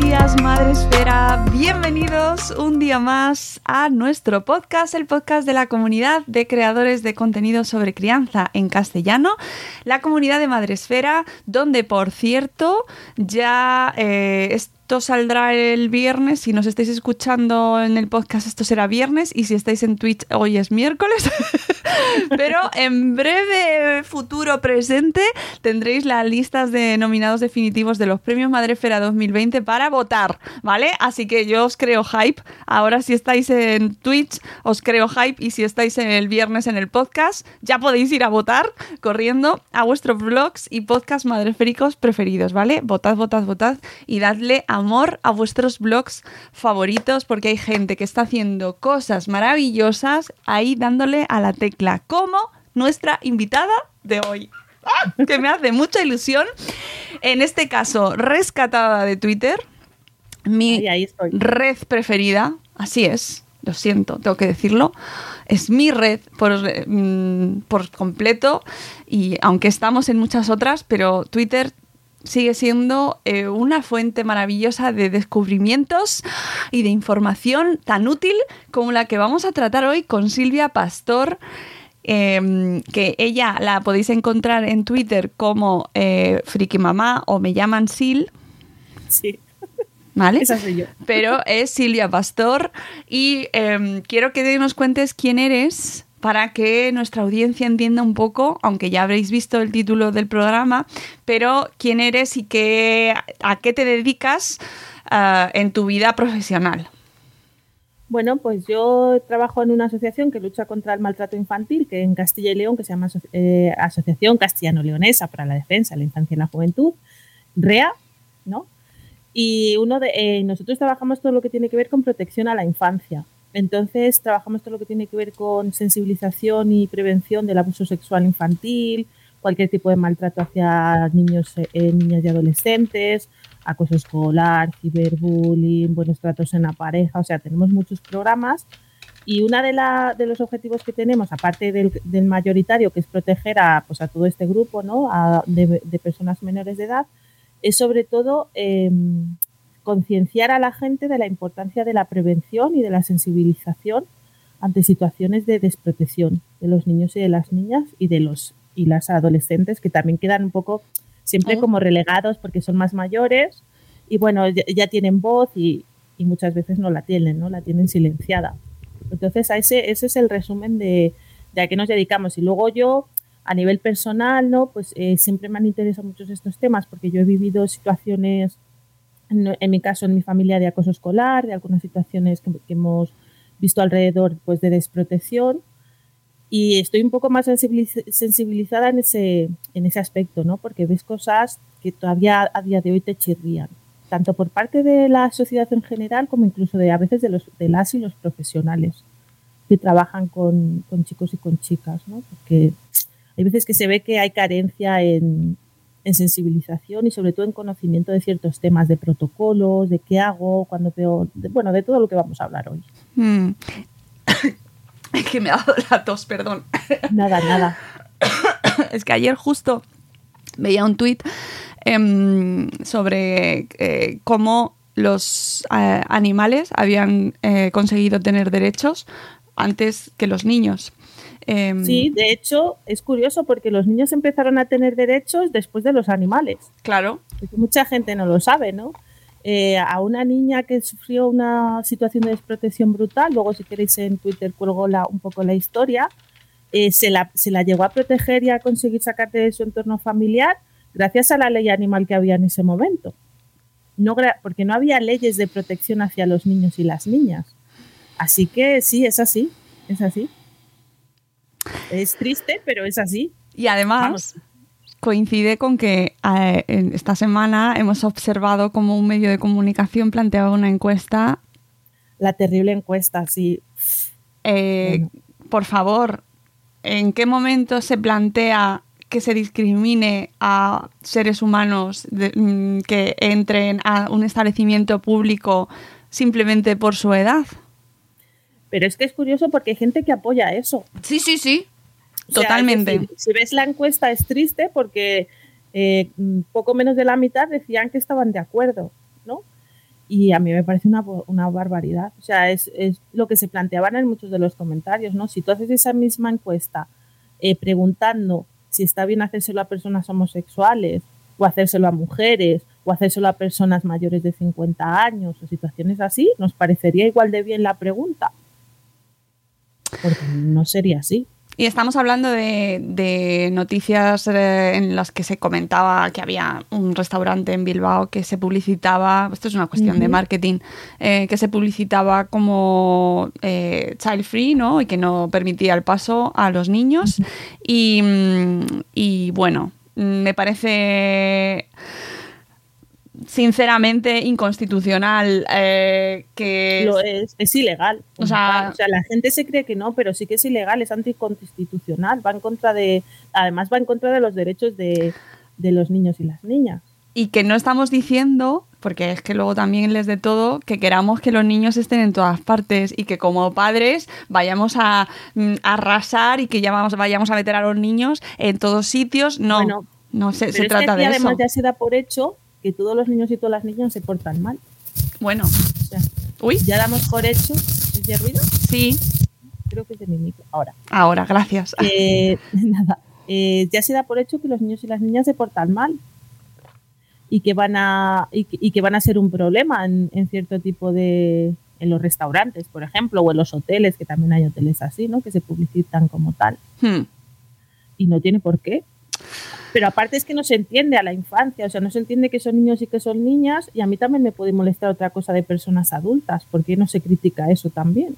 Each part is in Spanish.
Días, Madre Esfera. Bienvenidos un día más a nuestro podcast, el podcast de la comunidad de creadores de contenido sobre crianza en castellano, la comunidad de Madre Esfera, donde, por cierto, ya eh, esto saldrá el viernes. Si nos estáis escuchando en el podcast, esto será viernes. Y si estáis en Twitch, hoy es miércoles. Pero en breve futuro presente tendréis las listas de nominados definitivos de los premios Madrefera 2020 para votar, ¿vale? Así que yo os creo hype. Ahora si estáis en Twitch, os creo hype. Y si estáis el viernes en el podcast, ya podéis ir a votar corriendo a vuestros blogs y podcast madreféricos preferidos, ¿vale? Votad, votad, votad y dadle amor a vuestros blogs favoritos porque hay gente que está haciendo cosas maravillosas ahí dándole a la tecla, como nuestra invitada de hoy. ¡Ah! Que me hace mucha ilusión. En este caso, rescatada de Twitter, mi Ahí, ahí estoy. red preferida, así es, lo siento, tengo que decirlo, es mi red por, mm, por completo y aunque estamos en muchas otras, pero Twitter sigue siendo eh, una fuente maravillosa de descubrimientos y de información tan útil como la que vamos a tratar hoy con Silvia Pastor. eh, que ella la podéis encontrar en Twitter como eh, Friki Mamá o me llaman Sil, Sí, ¿vale? esa soy yo. pero es Silvia Pastor y eh, quiero que nos cuentes quién eres para que nuestra audiencia entienda un poco, aunque ya habréis visto el título del programa, pero quién eres y qué, a qué te dedicas ah, en tu vida profesional. Bueno, pues yo trabajo en una asociación que lucha contra el maltrato infantil, que en Castilla y León, que se llama eh, Asociación Castellano-Leonesa para la Defensa de la Infancia y la Juventud, REA, ¿no? Y uno de eh, nosotros trabajamos todo lo que tiene que ver con protección a la infancia. Entonces trabajamos todo lo que tiene que ver con sensibilización y prevención del abuso sexual infantil, cualquier tipo de maltrato hacia niños, eh, niñas y adolescentes, acoso escolar, ciberbullying, buenos tratos en la pareja, o sea, tenemos muchos programas y uno de, de los objetivos que tenemos, aparte del, del mayoritario, que es proteger a, pues, a todo este grupo ¿no? a- de, de personas menores de edad, es sobre todo eh, concienciar a la gente de la importancia de la prevención y de la sensibilización ante situaciones de desprotección de los niños y de las niñas y de los y las adolescentes que también quedan un poco siempre Oh. como relegados porque son más mayores y bueno ya, ya tienen voz y, y muchas veces no la tienen no la tienen silenciada. Entonces a ese ese es el resumen de, de a qué nos dedicamos. Y luego yo a nivel personal no pues eh, siempre me han interesado muchos estos temas porque yo he vivido situaciones en, en mi caso en mi familia de acoso escolar de algunas situaciones que, que hemos visto alrededor pues de desprotección y estoy un poco más sensibiliz- sensibilizada en ese, en ese aspecto, ¿no? Porque ves cosas que todavía a día de hoy te chirrían, tanto por parte de la sociedad en general como incluso de a veces de, los, de las y los profesionales que trabajan con, con chicos y con chicas, ¿no? Porque hay veces que se ve que hay carencia en, en sensibilización y sobre todo en conocimiento de ciertos temas, de protocolos, de qué hago cuando veo, de- bueno, de todo lo que vamos a hablar hoy. Mm. Es que me ha dado la tos, perdón. Nada, nada. es que ayer justo veía un tuit em, sobre eh, cómo los eh, animales habían eh, conseguido tener derechos antes que los niños. Em, Sí, de hecho es curioso porque los niños empezaron a tener derechos después de los animales. Claro. Porque mucha gente no lo sabe, ¿no? Eh, a una niña que sufrió una situación de desprotección brutal, luego si queréis en Twitter cuelgo la, un poco la historia, eh, se, la, se la llegó a proteger y a conseguir sacar de su entorno familiar gracias a la ley animal que había en ese momento. No, porque no había leyes de protección hacia los niños y las niñas. Así que sí, es así, es así. Es triste, pero es así. Y además Vamos. coincide con que eh, en esta semana hemos observado como un medio de comunicación planteaba una encuesta. La terrible encuesta, sí. Eh, Por favor, ¿en qué momento se plantea que se discrimine a seres humanos de- mm, que entren a un establecimiento público simplemente por su edad? Pero es que es curioso porque hay gente que apoya eso. Sí, sí, sí. O sea, Totalmente. decir, si ves la encuesta es triste porque eh, poco menos de la mitad decían que estaban de acuerdo, ¿no? Y a mí me parece una, una barbaridad. O sea, es, es lo que se planteaban en muchos de los comentarios, ¿no? Si tú haces esa misma encuesta eh, preguntando si está bien hacérselo a personas homosexuales o hacérselo a mujeres o hacérselo a personas mayores de 50 años o situaciones así, nos parecería igual de bien la pregunta. Porque no sería así. Y estamos hablando de, de noticias eh, en las que se comentaba que había un restaurante en Bilbao que se publicitaba, esto es una cuestión de marketing, eh, que se publicitaba como eh, child free, ¿no? Y que no permitía el paso a los niños. y, mm, y bueno, mm, me parece sinceramente inconstitucional eh, que Lo es, es ilegal. O sea- o sea, la gente se cree que no, pero sí que es ilegal, es anticonstitucional, va en contra de, además va en contra de los derechos de, de los niños y las niñas. y que no estamos diciendo, porque es que luego también les de todo, que queramos que los niños estén en todas partes y que como padres vayamos a mm, arrasar y que ya vamos, vayamos a meter a los niños en todos sitios. No, Bueno, no se, Pero se es trata que aquí de además eso. ya se da por hecho que todos los niños y todas las niñas se portan mal. Bueno, O sea, uy, ya damos por hecho. ¿Es de ruido? sí, Creo que es de mi micro. Ahora. ahora, gracias. Eh, nada. Eh, ya se da por hecho que los niños y las niñas se portan mal y que van a y que, y que van a ser un problema en, en cierto tipo de en los restaurantes por ejemplo o en los hoteles que también hay hoteles así no que se publicitan como tal Hmm. y no tiene por qué pero aparte es que no se entiende a la infancia o sea no se entiende que son niños y que son niñas y a mí también me puede molestar otra cosa de personas adultas porque no se critica eso también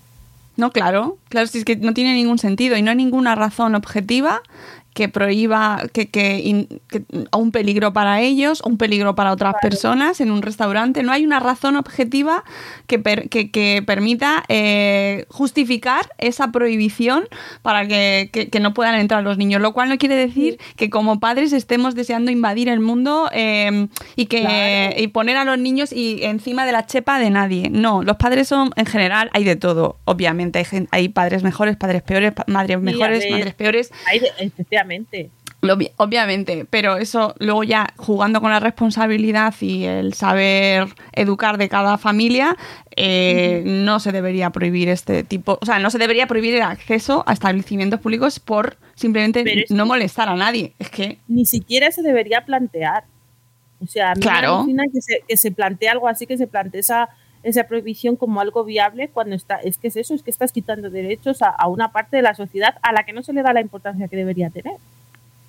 No, claro, claro, si es que no tiene ningún sentido y no hay ninguna razón objetiva que prohíba que, que, in- que- un peligro para ellos, un peligro para otras personas en un restaurante. No hay una razón objetiva que, per- que, que permita eh, justificar esa prohibición para que, que- no puedan entrar los niños. Lo cual no quiere decir que como padres estemos deseando invadir el mundo eh, y que Claro. y poner a los niños y encima de la chepa de nadie. No, los padres son en general hay de todo. Obviamente hay, hay padres mejores, padres peores, madres mejores, madres peores. Hay de- efectivamente Obvi- obviamente, pero eso luego ya jugando con la responsabilidad y el saber educar de cada familia, eh, no se debería prohibir este tipo, o sea, no se debería prohibir el acceso a establecimientos públicos por simplemente es no molestar a nadie. Es que, ni siquiera se debería plantear. O sea, a mí Claro. me que se, que se plantee algo así, que se plantee esa, esa prohibición como algo viable cuando está, es que es eso, es que estás quitando derechos a, una parte de la sociedad a la que no se le da la importancia que debería tener.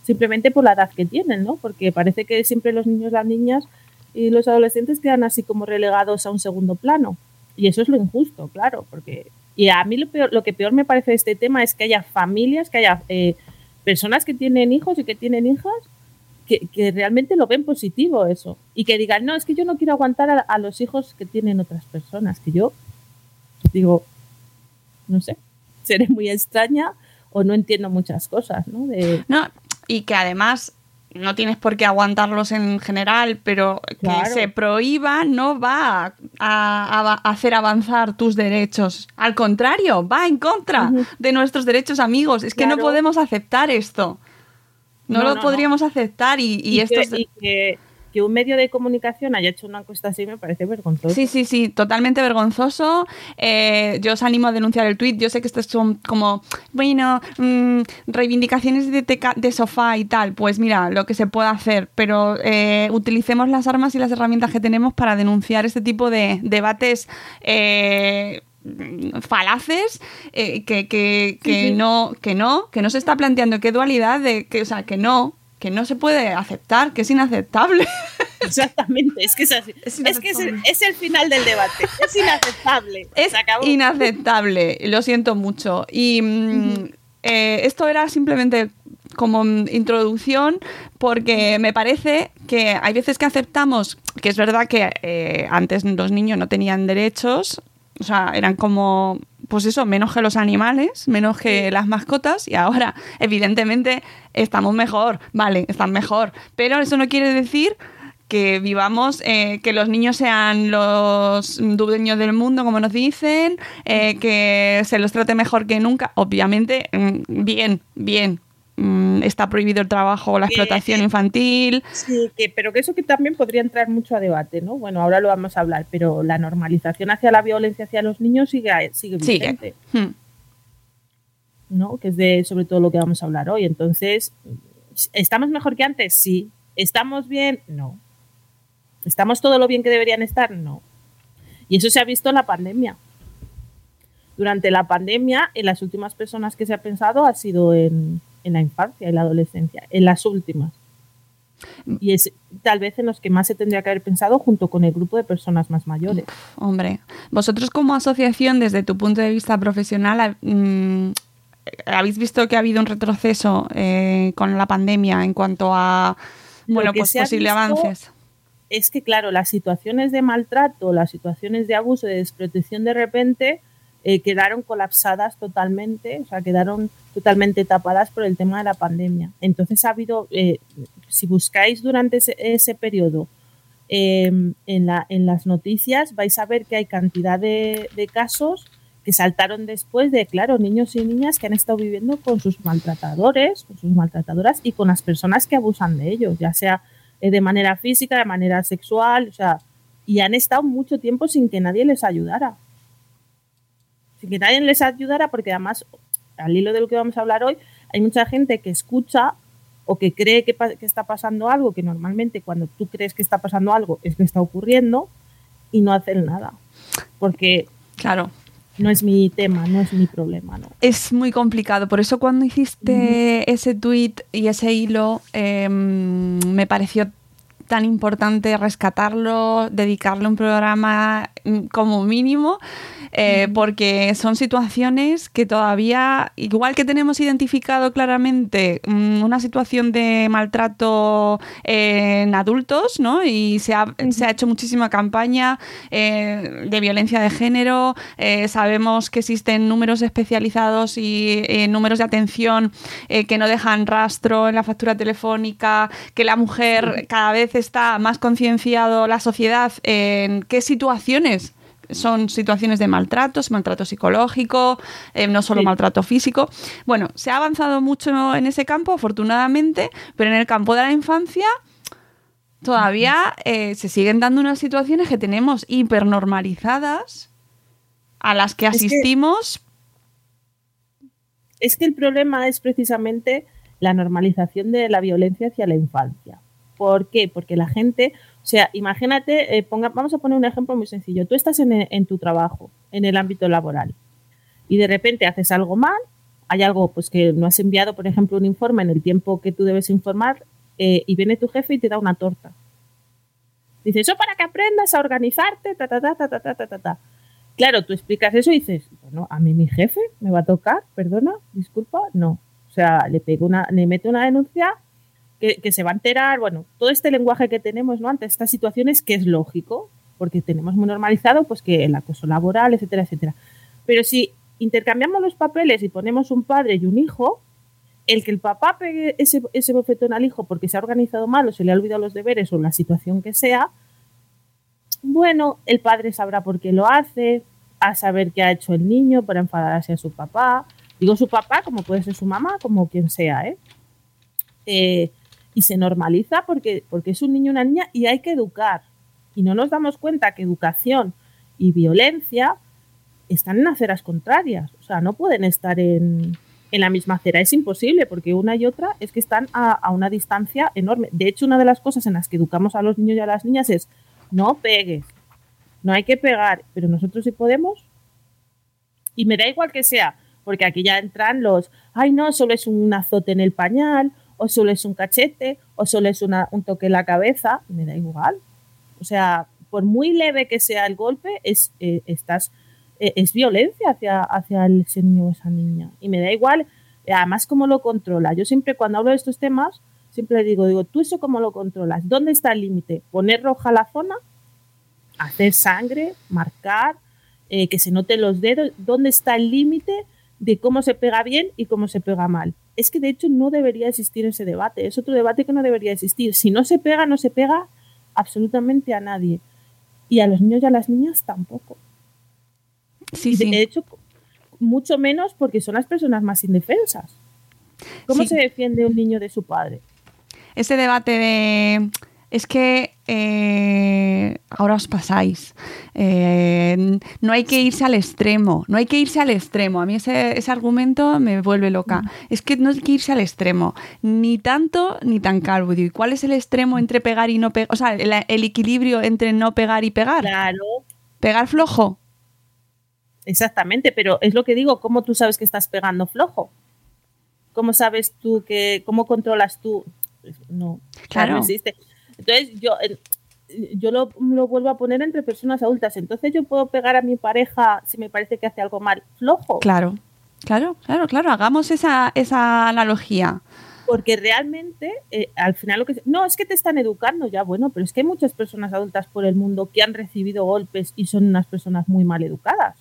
Simplemente por la edad que tienen, ¿no? Porque parece que siempre los niños, las niñas y los adolescentes quedan así como relegados a un segundo plano. Y eso es lo injusto, claro, porque... Y a mí lo, peor, lo que peor me parece de este tema es que haya familias, que haya eh, personas que tienen hijos y que tienen hijas que, que realmente lo ven positivo eso. Y que digan, no, es que yo no quiero aguantar a, a los hijos que tienen otras personas. Que yo digo, no sé, seré muy extraña o no entiendo muchas cosas, ¿no? De, no, y que además no tienes por qué aguantarlos en general, pero que Claro. se prohíba no va a, a- a hacer avanzar tus derechos. Al contrario, va en contra de nuestros derechos amigos. Es que no podemos aceptar esto. No, No, lo no, no. podríamos aceptar y, y, y, esto que, es- y que- que un medio de comunicación haya hecho una encuesta así me parece vergonzoso. Sí, sí, sí, totalmente vergonzoso. Eh, yo os animo a denunciar el tweet. Yo sé que estos son como, bueno, mm, reivindicaciones de, de, sofá y tal. Pues mira, lo que se puede hacer, pero eh, utilicemos las armas y las herramientas que tenemos para denunciar este tipo de debates. Eh, falaces que, que, que no que no que no se está planteando qué dualidad de que o sea que no que no se puede aceptar, que es inaceptable. Exactamente, es que es así. Es, que es el, final del debate. Es inaceptable. Es inaceptable, lo siento mucho. Y mm, eh, esto era simplemente como introducción porque me parece que hay veces que aceptamos que es verdad que eh, antes los niños no tenían derechos, o sea, eran como pues eso, menos que los animales, menos que las mascotas y ahora evidentemente estamos mejor, vale, están mejor, pero eso no quiere decir que vivamos, eh, que los niños sean los dueños del mundo, como nos dicen, eh, que se los trate mejor que nunca. Obviamente, mm, bien, bien, Mm, está prohibido el trabajo o la explotación infantil. Sí, que, pero que eso que también podría entrar mucho a debate, ¿no? Bueno, ahora lo vamos a hablar, pero la normalización hacia la violencia hacia los niños sigue, sigue vigente. Hmm. ¿No? Que es de sobre todo lo que vamos a hablar hoy. Entonces, ¿estamos mejor que antes? Sí. ¿Estamos bien? No. ¿Estamos todo lo bien que deberían estar? No. Y eso se ha visto en la pandemia. Durante la pandemia, en las últimas personas que se ha pensado ha sido en, en la infancia y la adolescencia, en las últimas. Y es tal vez en los que más se tendría que haber pensado junto con el grupo de personas más mayores. hombre, vosotros como asociación, desde tu punto de vista profesional, mm, ¿habéis visto que ha habido un retroceso eh, con la pandemia en cuanto a bueno, pues posibles avances? Es que, claro, las situaciones de maltrato, las situaciones de abuso, de desprotección de repente, eh, quedaron colapsadas totalmente, o sea, quedaron totalmente tapadas por el tema de la pandemia. Entonces ha habido, eh, si buscáis durante ese, periodo em, en, la, en, las noticias, vais a ver que hay cantidad de, casos que saltaron después de, claro, niños y niñas que han estado viviendo con sus maltratadores, con sus maltratadoras y con las personas que abusan de ellos, ya sea eh, de manera física, de manera sexual, o sea, y han estado mucho tiempo sin que nadie les ayudara que nadie les ayudara, porque además, al hilo de lo que vamos a hablar hoy, hay mucha gente que escucha o que cree que, está pasando algo, que normalmente cuando tú crees que está pasando algo es que está ocurriendo y no hacen nada. Porque, claro, no es mi tema, no es mi problema. ¿no? Es muy complicado. Por eso cuando hiciste ese tweet y ese hilo, em, me pareció tan importante rescatarlo, dedicarle un programa como mínimo, eh, porque son situaciones que todavía, igual que tenemos identificado claramente mm, una situación de maltrato en adultos, ¿no? Y se ha, se ha hecho muchísima campaña eh, de violencia de género, eh, sabemos que existen números especializados y números de atención que no dejan rastro en la factura telefónica, que la mujer cada vez está más concienciado la sociedad en qué situaciones son situaciones de maltratos, maltrato psicológico, eh, no solo maltrato físico. Bueno, se ha avanzado mucho en ese campo, afortunadamente, pero en el campo de la infancia todavía eh, se siguen dando unas situaciones que tenemos hipernormalizadas a las que asistimos. es que el problema es precisamente la normalización de la violencia hacia la infancia. ¿Por qué? Porque la gente, o sea, imagínate, eh, ponga, vamos a poner un ejemplo muy sencillo. Tú estás en, tu trabajo, en el ámbito laboral, y de repente haces algo mal, hay algo pues que no has enviado, por ejemplo, un informe en el tiempo que tú debes informar, eh, y viene tu jefe y te da una torta. Dice, eso para que aprendas a organizarte, ta, ta, ta, ta, ta, ta, ta, ta. Claro, tú explicas eso y dices, bueno, a mí mi jefe me va a tocar, perdona, disculpa, no. O sea, le pego una, le mete una denuncia que, se va a enterar, bueno, todo este lenguaje que tenemos ¿no? ante estas situaciones que es lógico, porque tenemos muy normalizado pues que el acoso laboral, etcétera, etcétera. Pero si intercambiamos los papeles y ponemos un padre y un hijo, el que el papá pegue ese, ese bofetón al hijo porque se ha organizado mal o se le ha olvidado los deberes o la situación que sea, bueno, el padre sabrá por qué lo hace, a saber qué ha hecho el niño para enfadarse a su papá. Digo su papá, como puede ser su mamá, como quien sea, ¿eh? eh y se normaliza porque, porque es un niño una niña y hay que educar. Y no nos damos cuenta que educación y violencia están en aceras contrarias. O sea, no pueden estar en, en la misma acera. Es imposible porque una y otra es que están a, a, una distancia enorme. De hecho, una de las cosas en las que educamos a los niños y a las niñas es no pegues, no hay que pegar, pero nosotros sí podemos. Y me da igual que sea, porque aquí ya entran los, ay no, solo es un azote en el pañal, o solo es un cachete, o solo es una, un toque en la cabeza, me da igual. O sea, por muy leve que sea el golpe, es, eh, estás, eh, es violencia hacia, hacia ese niño o esa niña. Y me da igual, además, cómo lo controla. Yo siempre cuando hablo de estos temas, siempre digo, digo, ¿tú eso cómo lo controlas? ¿Dónde está el límite? ¿Poner roja la zona? ¿Hacer sangre? ¿Marcar? Eh, ¿Que se noten los dedos? ¿Dónde está el límite de cómo se pega bien y cómo se pega mal? Es que de hecho no debería existir ese debate. Es otro debate que no debería existir. Si no se pega, no se pega absolutamente a nadie. Y a los niños y a las niñas tampoco. Sí, de sí. hecho, mucho menos porque son las personas más indefensas. ¿Cómo Sí. se defiende un niño de su padre? Ese debate de es que eh, ahora os pasáis. Eh, no hay que irse al extremo, no hay que irse al extremo. A mí ese, ese argumento me vuelve loca. Es que no hay que irse al extremo, ni tanto ni tan calvo. ¿y cuál es el extremo entre pegar y no pegar? O sea, el, el equilibrio entre no pegar y pegar. Claro, Pegar flojo. exactamente, pero es lo que digo, ¿cómo tú sabes que estás pegando flojo? ¿Cómo sabes tú que, cómo controlas tú? No, Claro. no existe. Entonces yo, yo lo, lo vuelvo a poner entre personas adultas. Entonces yo puedo pegar a mi pareja si me parece que hace algo mal, flojo. Claro, claro, claro, claro. Hagamos esa, esa analogía. Porque realmente, eh, al final lo que... No, es que te están educando ya, bueno, pero es que hay muchas personas adultas por el mundo que han recibido golpes y son unas personas muy mal educadas.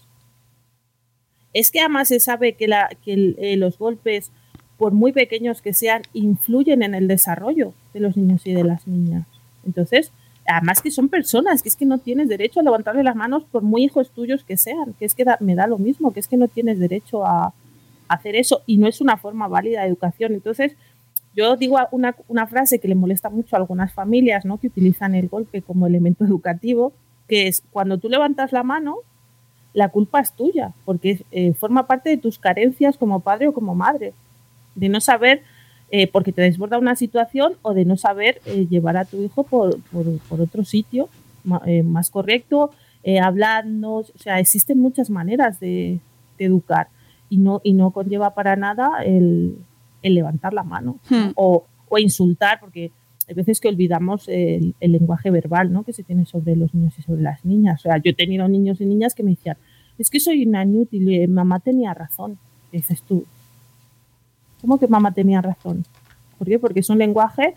Es que además se sabe que, la, que el- eh, los golpes, por muy pequeños que sean, influyen en el desarrollo de los niños y de las niñas. Entonces, además que son personas, que es que no tienes derecho a levantarle las manos por muy hijos tuyos que sean, que es que me da lo mismo, que es que no tienes derecho a, hacer eso y no es una forma válida de educación. Entonces, yo digo una, una frase que le molesta mucho a algunas familias, ¿no? Que utilizan el golpe como elemento educativo, que es cuando tú levantas la mano, la culpa es tuya, porque eh, forma parte de tus carencias como padre o como madre, de no saber, eh, porque te desborda una situación o de no saber eh, llevar a tu hijo por, por- por otro sitio ma- eh, más correcto, eh, hablando, o sea, existen muchas maneras de, de educar y no, y no conlleva para nada el, el levantar la mano ¿no? Hmm. o, o insultar, porque hay veces que olvidamos el, el lenguaje verbal ¿no? que se tiene sobre los niños y sobre las niñas. O sea, yo he tenido niños y niñas que me decían, es que soy una inútil, eh, mamá tenía razón. Y dices tú, ¿cómo que mamá tenía razón? ¿Por qué? Porque es un lenguaje,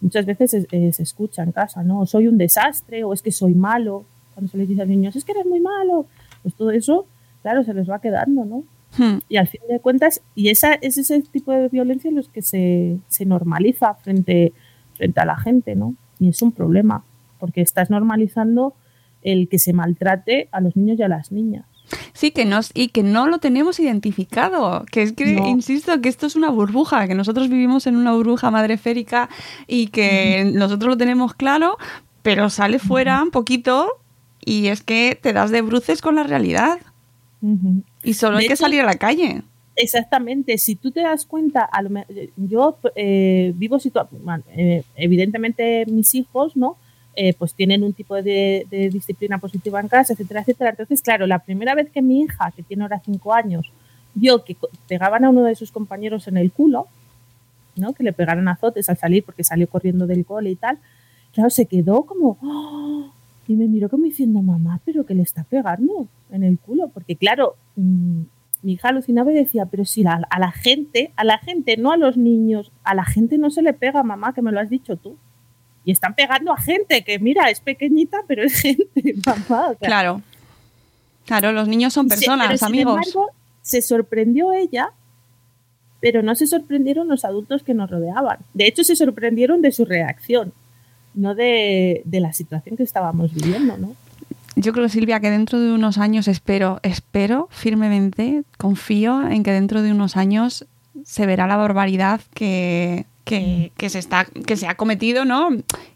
muchas veces es- eh, se escucha en casa, ¿no? O soy un desastre, o es que soy malo. Cuando se les dice a los niños, es que eres muy malo. Pues todo eso, claro, se les va quedando, ¿no? Hmm. Y al fin de cuentas, y esa, es ese tipo de violencia los que se, se normaliza frente, frente a la gente, ¿no? Y es un problema, porque estás normalizando el que se maltrate a los niños y a las niñas. Sí, que nos, y que no lo tenemos identificado. Que es que, No. insisto, que esto es una burbuja, que nosotros vivimos en una burbuja madreférica y que nosotros lo tenemos claro, pero sale fuera un poquito y es que te das de bruces con la realidad. Y solo De hay que hecho- salir a la calle. Exactamente, si tú te das cuenta, a lo yo eh, vivo situaciones, evidentemente mis hijos, ¿no? Eh, pues tienen un tipo de, disciplina positiva en casa, etcétera, etcétera. Entonces, claro, la primera vez que mi hija, que tiene ahora cinco años, vio que pegaban a uno de sus compañeros en el culo, ¿no? Que le pegaron azotes al salir porque salió corriendo del cole y tal, claro, se quedó como, ¡oh! y me miró como diciendo, mamá, pero que le está pegando en el culo, porque claro, mm, mi hija alucinaba y decía, pero si la- a la gente, a la gente, no a los niños, a la gente no se le pega, mamá, que me lo has dicho tú. Y están pegando a gente que, mira, es pequeñita, pero es gente, mamá. o sea, Claro. Claro, los niños son personas, sin amigos. embargo, se sorprendió ella, pero no se sorprendieron los adultos que nos rodeaban. De hecho, se sorprendieron de su reacción, no de, de la situación que estábamos viviendo, ¿no? Yo creo, Silvia, que dentro de unos años espero, espero firmemente, confío en que dentro de unos años se verá la barbaridad que, que, que, se está, que se ha cometido, ¿no?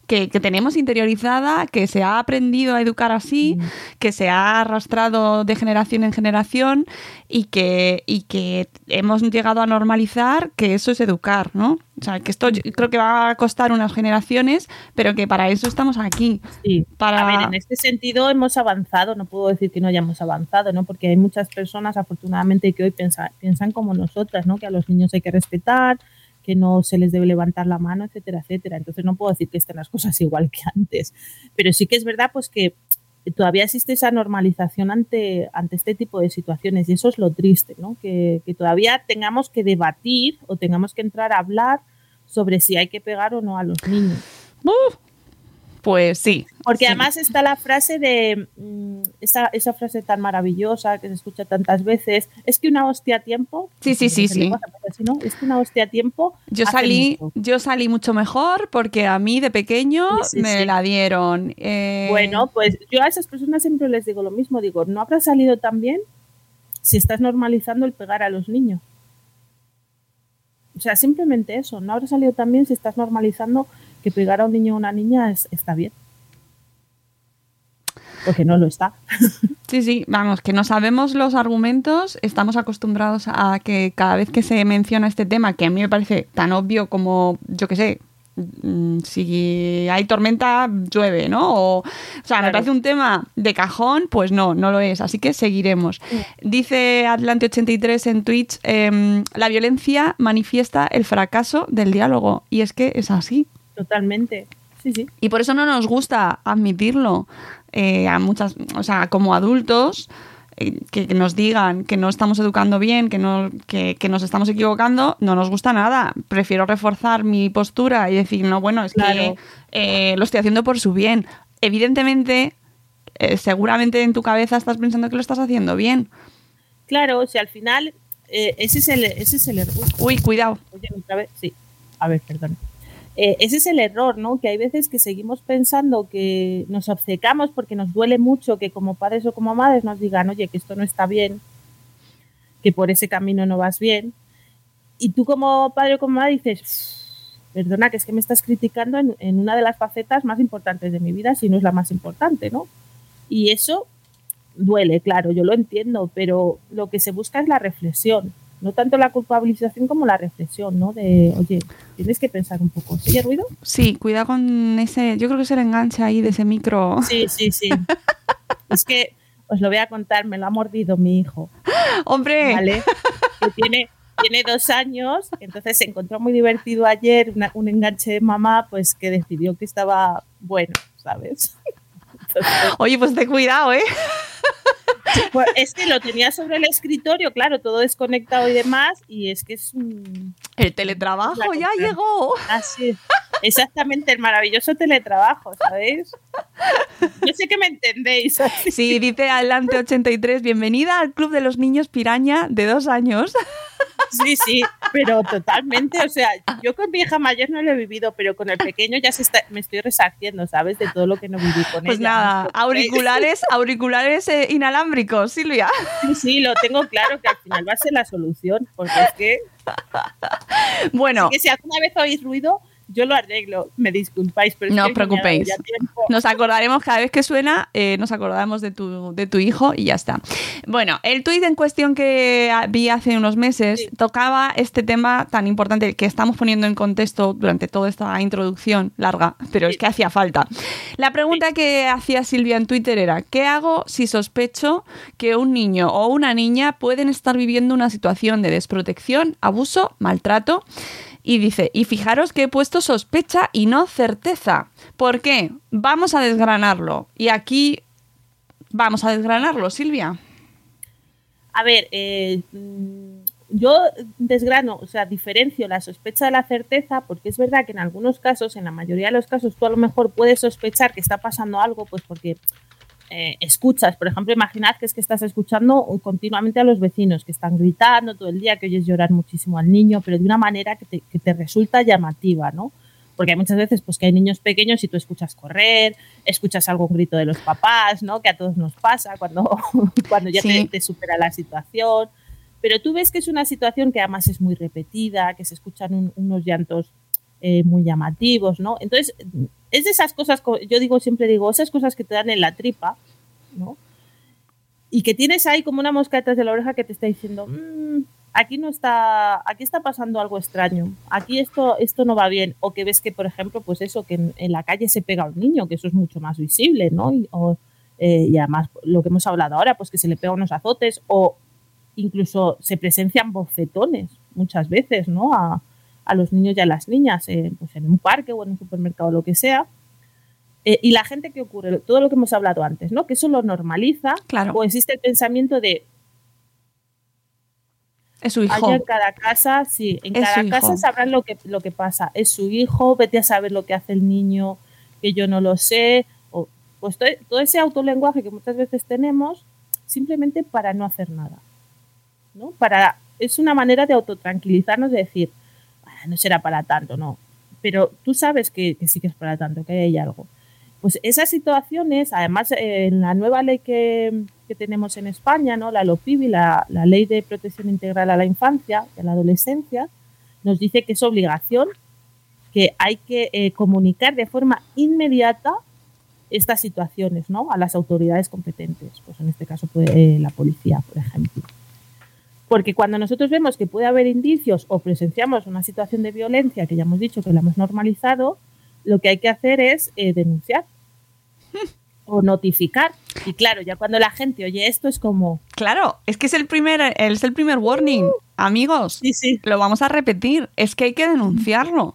Que, que, tenemos interiorizada, que se ha aprendido a educar así, que se ha arrastrado de generación en generación y que, y que hemos llegado a normalizar que eso es educar, ¿no? O sea, que esto yo creo que va a costar unas generaciones, pero que para eso estamos aquí. Sí. Para... A ver, en este sentido hemos avanzado, no puedo decir que no hayamos avanzado, ¿no? Porque hay muchas personas, afortunadamente, que hoy piensan, piensan como nosotras, ¿no? Que a los niños hay que respetar, que no se les debe levantar la mano, etcétera, etcétera. Entonces no puedo decir que estén las cosas igual que antes. Pero sí que es verdad pues que todavía existe esa normalización ante, ante este tipo de situaciones y eso es lo triste, ¿no? Que, todavía tengamos que debatir o tengamos que entrar a hablar sobre si hay que pegar o no a los niños. Uh, pues sí. Porque sí. además está la frase de mmm, esa, esa, frase tan maravillosa que se escucha tantas veces, es que una hostia a tiempo. Sí, sí, sí, sí. Es que una hostia a tiempo. Yo salí, mucho. yo salí mucho mejor porque a mí de pequeño sí, sí, me la dieron. Eh... Bueno, pues yo a esas personas siempre les digo lo mismo, digo, ¿no habrá salido tan bien si estás normalizando el pegar a los niños? O sea, simplemente eso, no habrá salido tan bien si estás normalizando que pegar a un niño o una niña es, está bien. Porque no lo está. Sí, sí, vamos, que no sabemos los argumentos, estamos acostumbrados a que cada vez que se menciona este tema, que a mí me parece tan obvio como, yo qué sé, mm, si hay tormenta, llueve, ¿no? O, o sea, claro. me parece un tema de cajón, pues no, no lo es, así que seguiremos. Dice Atlante83 en Twitch, eh, la violencia manifiesta el fracaso del diálogo, y es que es así. Totalmente. Sí, sí. Y por eso no nos gusta admitirlo eh, a muchas, o sea, como adultos, eh, que, que, nos digan que no estamos educando bien, que, no, que, que, nos estamos equivocando, no nos gusta nada. Prefiero reforzar mi postura y decir, no, bueno, es claro. que eh, lo estoy haciendo por su bien. Evidentemente, eh, seguramente en tu cabeza estás pensando que lo estás haciendo bien. Claro, o sea, al final, eh, ese, es el, ese es el error. Uy, cuidado. Oye, otra vez, sí. A ver, perdón. Eh, ese es el error, ¿no? Que hay veces que seguimos pensando que nos obcecamos porque nos duele mucho que como padres o como madres nos digan, oye, que esto no está bien, que por ese camino no vas bien. Y tú como padre o como madre dices, perdona, que es que me estás criticando en, en, una de las facetas más importantes de mi vida, si no es la más importante, ¿no? Y eso duele, claro, yo lo entiendo, pero lo que se busca es la reflexión no tanto la culpabilización como la reflexión, ¿no? De, oye, tienes que pensar un poco. ¿Sigue ruido? Sí, cuidado con ese, yo creo que es el enganche ahí de ese micro. Sí, sí, sí. es que os lo voy a contar, me lo ha mordido mi hijo. ¡Hombre! ¿Vale? Que tiene, tiene dos años, entonces se encontró muy divertido ayer una, un enganche de mamá, pues que decidió que estaba bueno, ¿sabes? Entonces, Oye, pues ten cuidado, ¿eh? Pues es que lo tenía sobre el escritorio, claro, todo desconectado y demás, y es que es un... El teletrabajo ya llegó. Así Exactamente, el maravilloso teletrabajo, ¿sabéis? Yo sé que me entendéis. Así. Sí, dice Adelante 83, bienvenida al Club de los Niños Piraña de dos años. Sí, sí, pero totalmente, o sea, yo con mi hija mayor no lo he vivido, pero con el pequeño ya se está, me estoy resarciendo, ¿sabes? De todo lo que no viví con pues ella. nada, auriculares, auriculares eh, inalámbricos, Silvia. Sí, sí, lo tengo claro que al final va a ser la solución, porque es que... Bueno. Así que si alguna vez oís ruido, yo lo arreglo, me disculpáis, pero no os preocupéis. Nos acordaremos cada vez que suena, eh, nos acordaremos de tu, de tu hijo y ya está. Bueno, el tuit en cuestión que vi hace unos meses sí. tocaba este tema tan importante que estamos poniendo en contexto durante toda esta introducción larga, pero sí. es que hacía falta. La pregunta sí. que hacía Silvia en Twitter era, ¿qué hago si sospecho que un niño o una niña pueden estar viviendo una situación de desprotección, abuso, maltrato? Y dice, y fijaros que he puesto sospecha y no certeza. ¿Por qué? Vamos a desgranarlo. Y aquí vamos a desgranarlo, Silvia. A ver, eh, yo desgrano, o sea, diferencio la sospecha de la certeza, porque es verdad que en algunos casos, en la mayoría de los casos, tú a lo mejor puedes sospechar que está pasando algo, pues porque eh, escuchas, por ejemplo, imaginad que es que estás escuchando continuamente a los vecinos que están gritando todo el día, que oyes llorar muchísimo al niño, pero de una manera que te, que te resulta llamativa, ¿no? Porque hay muchas veces pues, que hay niños pequeños y tú escuchas correr, escuchas algún grito de los papás, ¿no? Que a todos nos pasa cuando, cuando ya sí. te, te supera la situación. Pero tú ves que es una situación que además es muy repetida, que se escuchan un, unos llantos eh, muy llamativos, ¿no? Entonces, es de esas cosas, yo digo, siempre digo, esas cosas que te dan en la tripa, ¿no? Y que tienes ahí como una mosca detrás de la oreja que te está diciendo, mmm, aquí no está, aquí está pasando algo extraño, aquí esto, esto no va bien, o que ves que, por ejemplo, pues eso, que en, la calle se pega a un niño, que eso es mucho más visible, ¿no? Y, eh, y, además lo que hemos hablado ahora, pues que se le pega unos azotes, o incluso se presencian bofetones muchas veces, ¿no? A, a los niños y a las niñas, eh, pues en un parque o en un supermercado o lo que sea. Eh, y la gente que ocurre, todo lo que hemos hablado antes, ¿no? Que eso lo normaliza, claro. o existe el pensamiento de es su hijo. en cada casa, sí, en cada casa sabrán lo que, lo que pasa. Es su hijo, vete a saber lo que hace el niño, que yo no lo sé. O, pues todo, ese autolenguaje que muchas veces tenemos, simplemente para no hacer nada. ¿no? Para, es una manera de autotranquilizarnos, de decir, no será para tanto, no. Pero tú sabes que, que sí que es para tanto, que hay algo. Pues esas situaciones, además en la nueva ley que, tenemos en España, ¿no? la LOPIBI, la, la, Ley de Protección Integral a la Infancia y a la Adolescencia, nos dice que es obligación, que hay que eh, comunicar de forma inmediata estas situaciones ¿no? a las autoridades competentes, pues en este caso eh, la policía, por ejemplo. Porque cuando nosotros vemos que puede haber indicios o presenciamos una situación de violencia, que ya hemos dicho que la hemos normalizado, lo que hay que hacer es eh, denunciar o notificar. Y claro, ya cuando la gente oye esto es como... Claro, es que es el primer, es el primer warning. Amigos, sí, sí. lo vamos a repetir. Es que hay que denunciarlo.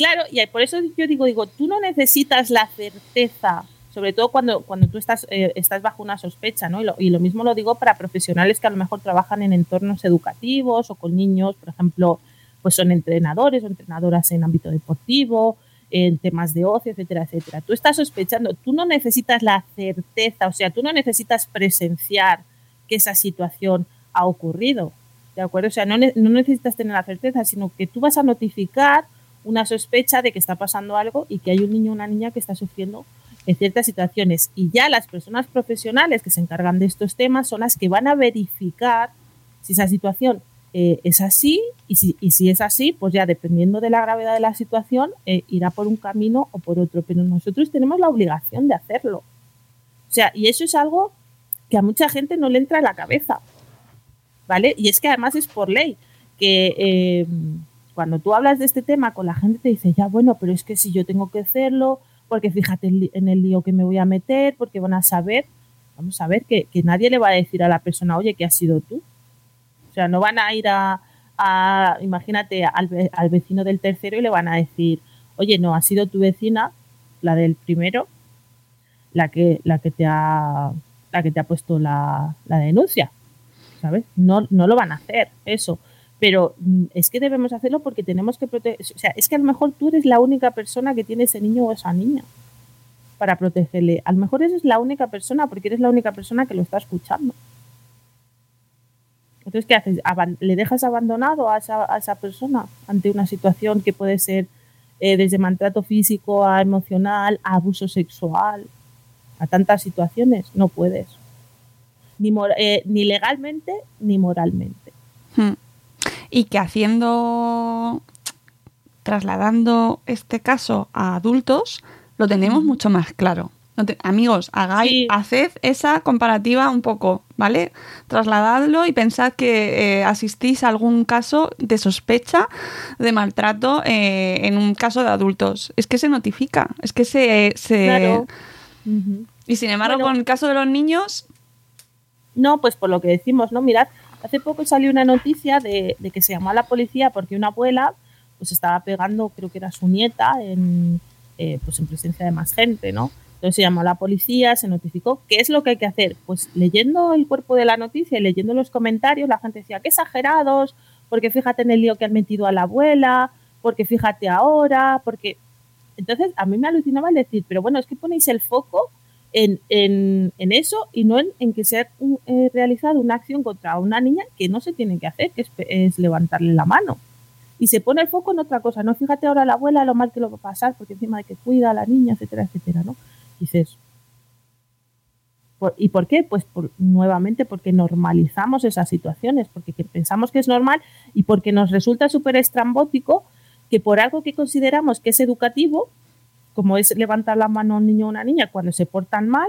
Claro, y por eso yo digo, digo, tú no necesitas la certeza, sobre todo cuando, cuando tú estás, eh, estás bajo una sospecha, ¿no? Y lo, y lo, mismo lo digo para profesionales que a lo mejor trabajan en entornos educativos o con niños, por ejemplo, pues son entrenadores o entrenadoras en ámbito deportivo, en temas de ocio, etcétera, etcétera. Tú estás sospechando, tú no necesitas la certeza, o sea, tú no necesitas presenciar que esa situación ha ocurrido, ¿de acuerdo? O sea, no, no necesitas tener la certeza, sino que tú vas a notificar una sospecha de que está pasando algo y que hay un niño o una niña que está sufriendo en ciertas situaciones. Y ya las personas profesionales que se encargan de estos temas son las que van a verificar si esa situación eh, es así y si, y si, es así, pues ya dependiendo de la gravedad de la situación, eh, irá por un camino o por otro. Pero nosotros tenemos la obligación de hacerlo. O sea, y eso es algo que a mucha gente no le entra en la cabeza. ¿Vale? Y es que además es por ley que... Eh, cuando tú hablas de este tema con la gente te dice, ya bueno, pero es que si yo tengo que hacerlo, porque fíjate en el lío que me voy a meter, porque van a saber, vamos a ver, que, nadie le va a decir a la persona, oye, que has sido tú. O sea, no van a ir a, imagínate, al, al, vecino del tercero y le van a decir, oye, no, ha sido tu vecina, la del primero, la que, la que, te, ha, la que te ha puesto la, la denuncia. ¿Sabes? No, no lo van a hacer, eso pero mm, es que debemos hacerlo porque tenemos que proteger, o sea, es que a lo mejor tú eres la única persona que tiene ese niño o esa niña para protegerle. A lo mejor eres la única persona porque eres la única persona que lo está escuchando. Entonces, ¿qué haces? ¿Le dejas abandonado a esa, persona ante una situación que puede ser eh, desde maltrato físico a emocional, a abuso sexual, a tantas situaciones? No puedes. Ni, eh, ni legalmente ni moralmente. Hmm y que haciendo, trasladando este caso a adultos, lo tenemos mucho más claro. amigos, hagáis, haced esa comparativa un poco, ¿vale? Trasladadlo y pensad que eh, asistís a algún caso de sospecha de maltrato eh, en un caso de adultos. Es que se notifica, es que se... se... Y sin embargo, con el caso de los niños... No, pues por lo que decimos, ¿no? Mirad, Hace poco salió una noticia de, que se llamó a la policía porque una abuela pues estaba pegando, creo que era su nieta, en, eh, pues en presencia de más gente, ¿no? Entonces se llamó a la policía, se notificó. ¿Qué es lo que hay que hacer? Pues leyendo el cuerpo de la noticia y leyendo los comentarios, la gente decía, qué exagerados, porque fíjate en el lío que han metido a la abuela, porque fíjate ahora, porque... Entonces a mí me alucinaba el decir, pero bueno, es que ponéis el foco en, eso y no en, que se ha eh, realizado una acción contra una niña que no se tiene que hacer, que es, levantarle la mano. Y se pone el foco en otra cosa, no fíjate ahora la abuela lo mal que lo va a pasar, porque encima de que cuida a la niña, etcétera, etcétera, ¿no? Dices, ¿y por qué? Pues nuevamente porque normalizamos esas situaciones, porque pensamos que es normal y porque nos resulta súper estrambótico que por algo que consideramos que es educativo, como es levantar la mano a un niño o una niña cuando se portan mal,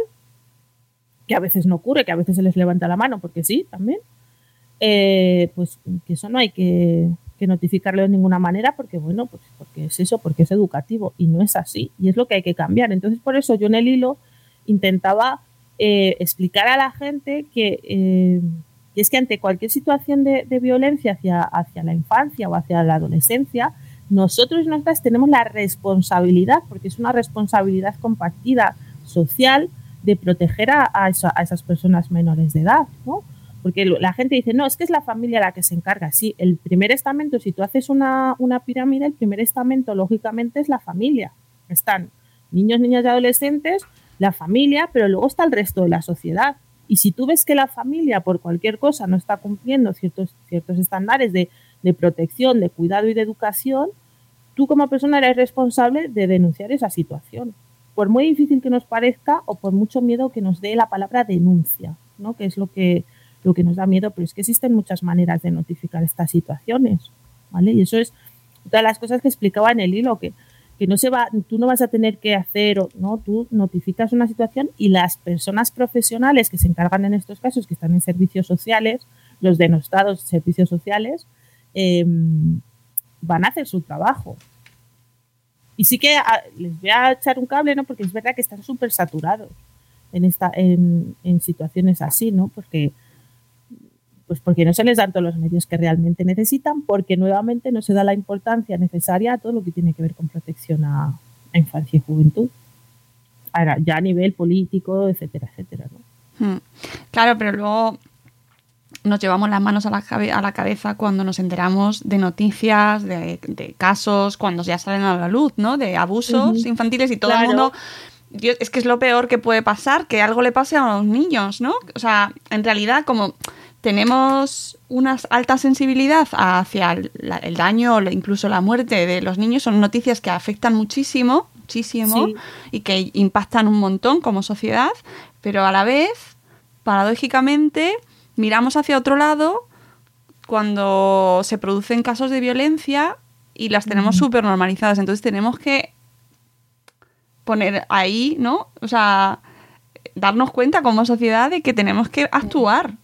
que a veces no ocurre, que a veces se les levanta la mano, porque sí, también, eh, pues que eso no hay que, notificarlo de ninguna manera, porque bueno, pues porque es eso, porque es educativo, y no es así, y es lo que hay que cambiar. Entonces, por eso yo en el hilo intentaba eh, explicar a la gente que, eh, es que ante cualquier situación de, de violencia hacia, hacia la infancia o hacia la adolescencia, nosotros y nosotras tenemos la responsabilidad, porque es una responsabilidad compartida social, de proteger a, a, esas personas menores de edad, ¿no? Porque la gente dice, no, es que es la familia la que se encarga. Sí, el primer estamento, si tú haces una, pirámide, el primer estamento, lógicamente, es la familia. Están niños, niñas y adolescentes, la familia, pero luego está el resto de la sociedad. Y si tú ves que la familia, por cualquier cosa, no está cumpliendo ciertos, ciertos estándares de protección, de cuidado y de educación, tú como persona eres responsable de denunciar esa situación. Por muy difícil que nos parezca o por mucho miedo que nos dé la palabra denuncia, ¿no? que es lo que, lo que nos da miedo, pero es que existen muchas maneras de notificar estas situaciones. ¿vale? Y eso es todas las cosas que explicaba en el hilo, que, que no se va, tú no vas a tener que hacer, ¿no? tú notificas una situación y las personas profesionales que se encargan en estos casos, que están en servicios sociales, los denostados servicios sociales, eh, van a hacer su trabajo. Y sí que ah, les voy a echar un cable, ¿no? Porque es verdad que están súper saturados en, esta, en, situaciones así, ¿no? Porque, pues porque no se les dan todos los medios que realmente necesitan, porque nuevamente no se da la importancia necesaria a todo lo que tiene que ver con protección a, infancia y juventud. Ahora, ya a nivel político, etcétera, etcétera, ¿no? Hmm. Claro, pero luego nos llevamos las manos a la, a la cabeza cuando nos enteramos de noticias, de, casos, cuando ya salen a la luz, ¿no? De abusos infantiles y todo el mundo... es que es lo peor que puede pasar, que algo le pase a los niños, ¿no? O sea, en realidad como tenemos una alta sensibilidad hacia el, daño o incluso la muerte de los niños, son noticias que afectan muchísimo, muchísimo, y que impactan un montón como sociedad, pero a la vez, paradójicamente, miramos hacia otro lado cuando se producen casos de violencia y las tenemos súper normalizadas. Entonces tenemos que poner ahí, ¿no? O sea, darnos cuenta como sociedad de que tenemos que actuar.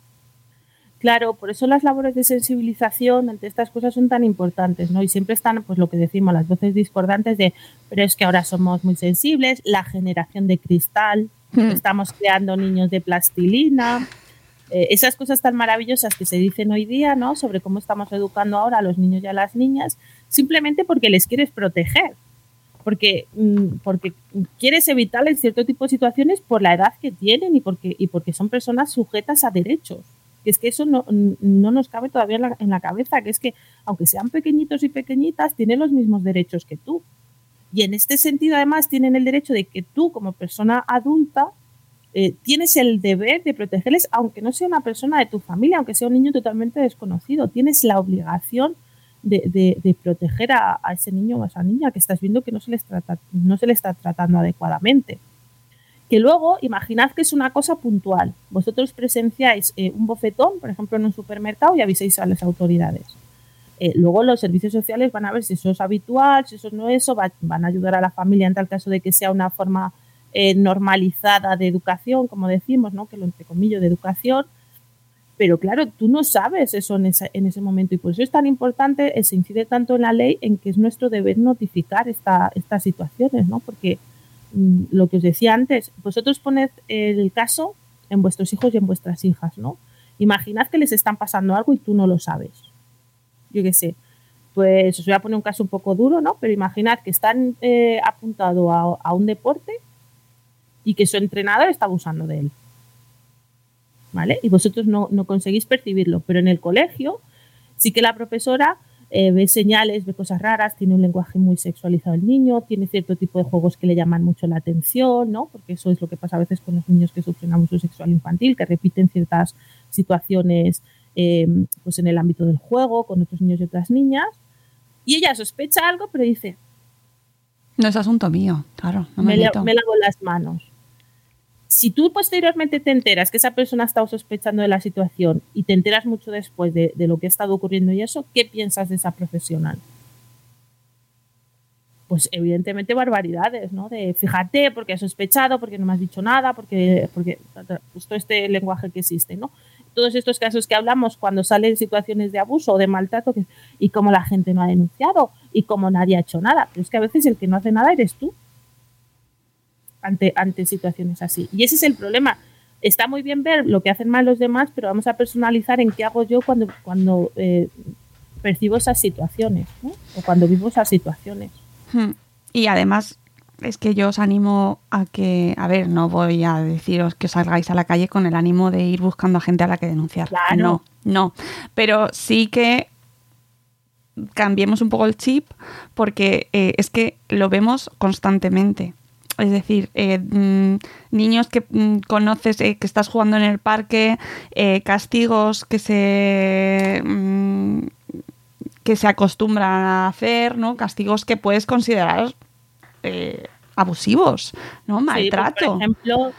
Claro, por eso las labores de sensibilización ante estas cosas son tan importantes, ¿no? Y siempre están, pues lo que decimos, las voces discordantes de, pero es que ahora somos muy sensibles, la generación de cristal, estamos creando niños de plastilina, eh, esas cosas tan maravillosas que se dicen hoy día, ¿no? Sobre cómo estamos educando ahora a los niños y a las niñas, simplemente porque les quieres proteger, porque, mm, porque quieres evitarles cierto tipo de situaciones por la edad que tienen y porque, y porque son personas sujetas a derechos. Que es que eso no, no nos cabe todavía en la, en la cabeza, que es que aunque sean pequeñitos y pequeñitas, tienen los mismos derechos que tú. Y en este sentido, además, tienen el derecho de que tú, como persona adulta, eh, tienes el deber de protegerles, aunque no sea una persona de tu familia, aunque sea un niño totalmente desconocido. Tienes la obligación de, proteger a, ese niño o a esa niña que estás viendo que no se les, trata, no se le está tratando adecuadamente. Que luego, imaginad que es una cosa puntual. Vosotros presenciáis eh, un bofetón, por ejemplo, en un supermercado y aviséis a las autoridades. Eh, luego los servicios sociales van a ver si eso es habitual, si eso no es eso, van a ayudar a la familia en tal caso de que sea una forma eh, normalizada de educación, como decimos, ¿no? que lo entre comillas de educación, pero claro, tú no sabes eso en, en ese momento y por eso es tan importante, eh, se incide tanto en la ley en que es nuestro deber notificar esta, estas situaciones, ¿no? porque mm, lo que os decía antes, vosotros poned el caso en vuestros hijos y en vuestras hijas, ¿no? Imaginad que les están pasando algo y tú no lo sabes. Yo qué sé. Pues os voy a poner un caso un poco duro, ¿no? Pero imaginad que están eh, apuntados a un deporte y que su entrenador está abusando de él. ¿Vale? Y vosotros no, no conseguís percibirlo, pero en el colegio sí que la profesora eh, ve señales, ve cosas raras, tiene un lenguaje muy sexualizado el niño, tiene cierto tipo de juegos que le llaman mucho la atención, ¿no? Porque eso es lo que pasa a veces con los niños que sufren abuso sexual infantil, que repiten ciertas situaciones eh, pues en el ámbito del juego, con otros niños y otras niñas. Y ella sospecha algo, pero dice... No es asunto mío, claro. No me, me, meto. me lavo las manos si tú posteriormente te enteras que esa persona ha estado sospechando de la situación y te enteras mucho después de, lo que ha estado ocurriendo y eso, ¿qué piensas de esa profesional? Pues evidentemente barbaridades, ¿no? De fíjate, porque has sospechado, porque no me has dicho nada, porque, porque pues todo este lenguaje que existe, ¿no? Todos estos casos que hablamos cuando salen situaciones de abuso o de maltrato y cómo la gente no ha denunciado y cómo nadie ha hecho nada. Pero es que a veces el que no hace nada eres tú ante, ante situaciones así. Y ese es el problema. Está muy bien ver lo que hacen mal los demás, pero vamos a personalizar en qué hago yo cuando, cuando eh, percibo esas situaciones ¿no? o cuando vivo esas situaciones. Hmm. Y además es que yo os animo a que, a ver, no voy a deciros que salgáis a la calle con el ánimo de ir buscando a gente a la que denunciar. Claro. No, no. Pero sí que cambiemos un poco el chip porque eh, es que lo vemos constantemente. Es decir, eh, mmm, niños que mmm, conoces, eh, que estás jugando en el parque, eh, castigos que se mmm, que se acostumbran a hacer, ¿no? Castigos que puedes considerar eh, abusivos, ¿no? Maltrato. Sí, pues, por ejemplo,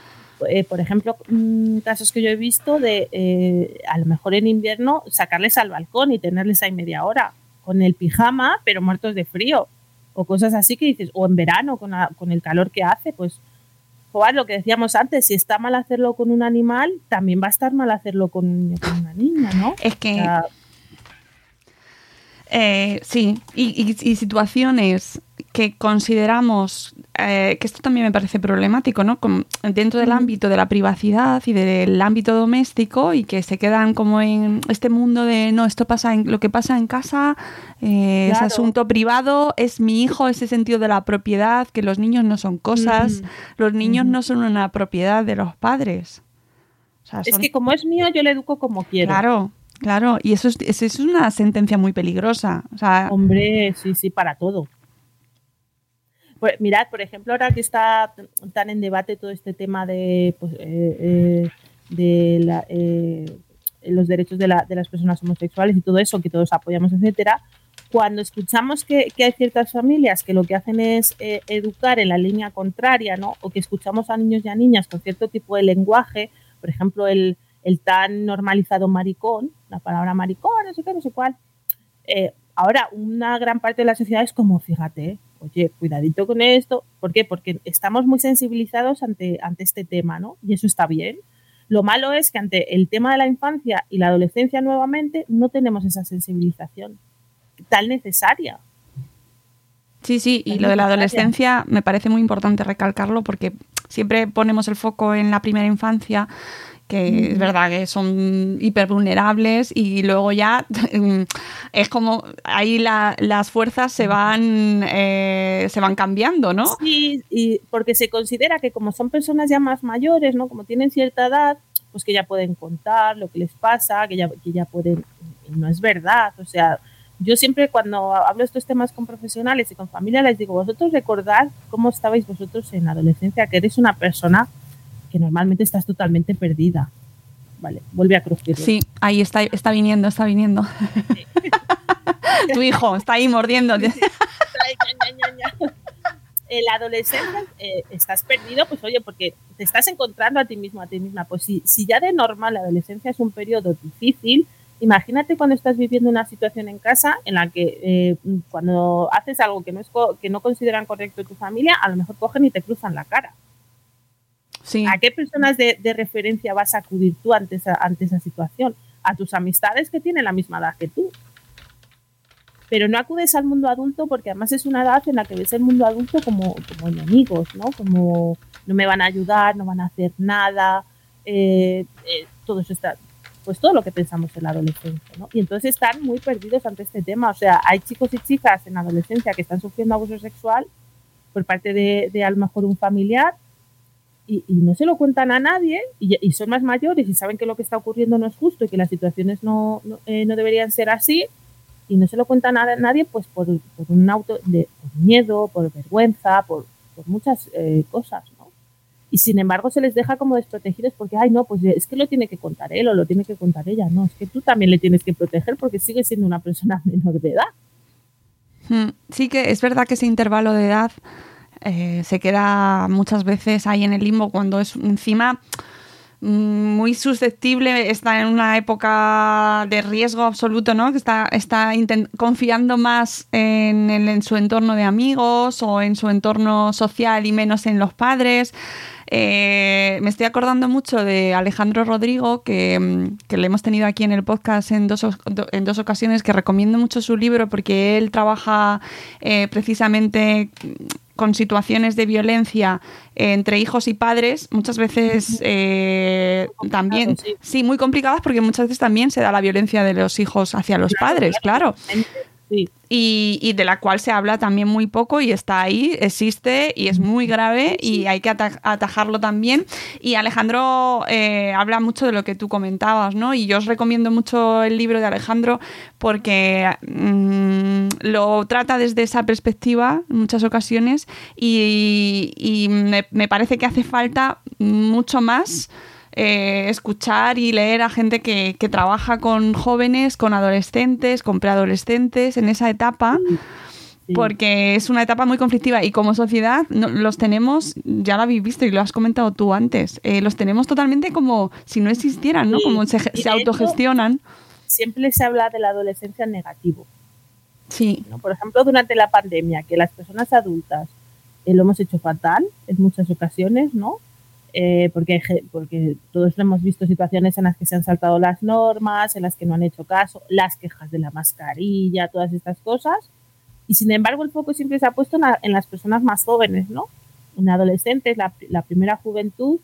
eh, por ejemplo, casos que yo he visto de eh, a lo mejor en invierno sacarles al balcón y tenerles ahí media hora con el pijama, pero muertos de frío o cosas así que dices, o en verano con, la, con el calor que hace, pues joder, lo que decíamos antes, si está mal hacerlo con un animal, también va a estar mal hacerlo con, con una niña, ¿no? Es que... O sea, eh, sí, y, y, y, situaciones que consideramos, eh, que esto también me parece problemático, ¿no? Como dentro del ámbito de la privacidad y del ámbito doméstico y que se quedan como en este mundo de, no, esto pasa en lo que pasa en casa, eh, claro. es asunto privado, es mi hijo, ese sentido de la propiedad, que los niños no son cosas, mm. los niños mm. no son una propiedad de los padres. O sea, son... Es que como es mío, yo le educo como quiero. Claro, Claro, y eso es, eso es una sentencia muy peligrosa. O sea, Hombre, sí, sí, para todo. Pues mirad, por ejemplo, ahora que está tan en debate todo este tema de, pues, eh, eh, eh, los derechos de, la, de, las personas homosexuales y todo eso, que todos apoyamos, etcétera, cuando escuchamos que, hay ciertas familias que lo que hacen es eh, educar en la línea contraria, ¿no? O que escuchamos a niños y a niñas con cierto tipo de lenguaje, por ejemplo, el, tan normalizado maricón, la palabra maricón, no sé qué, no sé cuál. Ahora, una gran parte de la sociedad es como, fíjate, oye, cuidadito con esto. ¿Por qué? Porque estamos muy sensibilizados ante, ante este tema, ¿no? Y eso está bien. Lo malo es que ante el tema de la infancia y la adolescencia nuevamente no tenemos esa sensibilización tan necesaria. Sí, sí, y lo de la adolescencia me parece muy importante recalcarlo porque siempre ponemos el foco en la primera infancia que mm. es verdad que son hiper vulnerables y luego ya es como ahí la, las fuerzas se van eh, se van cambiando, ¿no? Sí, y porque se considera que como son personas ya más mayores, ¿no? Como tienen cierta edad, pues que ya pueden contar lo que les pasa, que ya, que ya pueden, no es verdad, o sea, yo siempre cuando hablo estos temas con profesionales y con familia les digo, vosotros recordad cómo estabais vosotros en la adolescencia, que eres una persona que normalmente estás totalmente perdida. Vale, vuelve a crujir. Sí, ahí está, está viniendo, está viniendo. Sí. tu hijo está ahí mordiendo. Sí, sí. En la adolescencia eh, estás perdido, pues oye, porque te estás encontrando a ti mismo, a ti misma. Pues si, si ya de normal la adolescencia es un periodo difícil, imagínate cuando estás viviendo una situación en casa en la que eh, cuando haces algo que no, es que no consideran correcto tu familia, a lo mejor cogen y te cruzan la cara. Sí. ¿A qué personas de, de, referencia vas a acudir tú ante esa, ante esa situación? A tus amistades que tienen la misma edad que tú. Pero no acudes al mundo adulto porque además es una edad en la que ves el mundo adulto como, como enemigos, ¿no? Como no me van a ayudar, no van a hacer nada, eh, eh, todo eso está, pues todo lo que pensamos en la adolescencia, ¿no? Y entonces están muy perdidos ante este tema. O sea, hay chicos y chicas en la adolescencia que están sufriendo abuso sexual por parte de, de a lo mejor un familiar y, no se lo cuentan a nadie y, son más mayores y saben que lo que está ocurriendo no es justo y que las situaciones no, no, eh, deberían ser así y no se lo cuentan a nadie pues por, por un auto de miedo, por vergüenza, por, por muchas eh, cosas, ¿no? Y sin embargo se les deja como desprotegidos porque, ay, no, pues es que lo tiene que contar él o lo tiene que contar ella. No, es que tú también le tienes que proteger porque sigue siendo una persona menor de edad. Hmm, sí que es verdad que ese intervalo de edad eh, se queda muchas veces ahí en el limbo cuando es encima mm, muy susceptible, está en una época de riesgo absoluto, ¿no? Que está, está confiando más en, en, su entorno de amigos o en su entorno social y menos en los padres. Eh, me estoy acordando mucho de Alejandro Rodrigo, que, mm, que, le hemos tenido aquí en el podcast en dos, en dos ocasiones, que recomiendo mucho su libro porque él trabaja eh, precisamente con situaciones de violencia entre hijos y padres, muchas veces eh, también, sí. muy complicadas porque muchas veces también se da la violencia de los hijos hacia los padres, claro y, de la cual se habla también muy poco y está ahí, existe y es muy grave y hay que atajarlo también. Y Alejandro eh, habla mucho de lo que tú comentabas, ¿no? Y yo os recomiendo mucho el libro de Alejandro porque mm, lo trata desde esa perspectiva en muchas ocasiones y, me, me, parece que hace falta mucho más. Eh, escuchar y leer a gente que, trabaja con jóvenes, con adolescentes, con preadolescentes en esa etapa. Porque es una etapa muy conflictiva y como sociedad los tenemos, ya lo habéis visto y lo has comentado tú antes, eh, los tenemos totalmente como si no existieran, ¿no? Como se, autogestionan. siempre se habla de la adolescencia en negativo. Sí. Por ejemplo, durante la pandemia, que las personas adultas eh, lo hemos hecho fatal en muchas ocasiones, ¿no? Eh, porque, porque todos hemos visto situaciones en las que se han saltado las normas, en las que no han hecho caso, las quejas de la mascarilla, todas estas cosas. Y sin embargo, el foco siempre se ha puesto en, las personas más jóvenes, ¿no? En adolescentes, la, la primera juventud,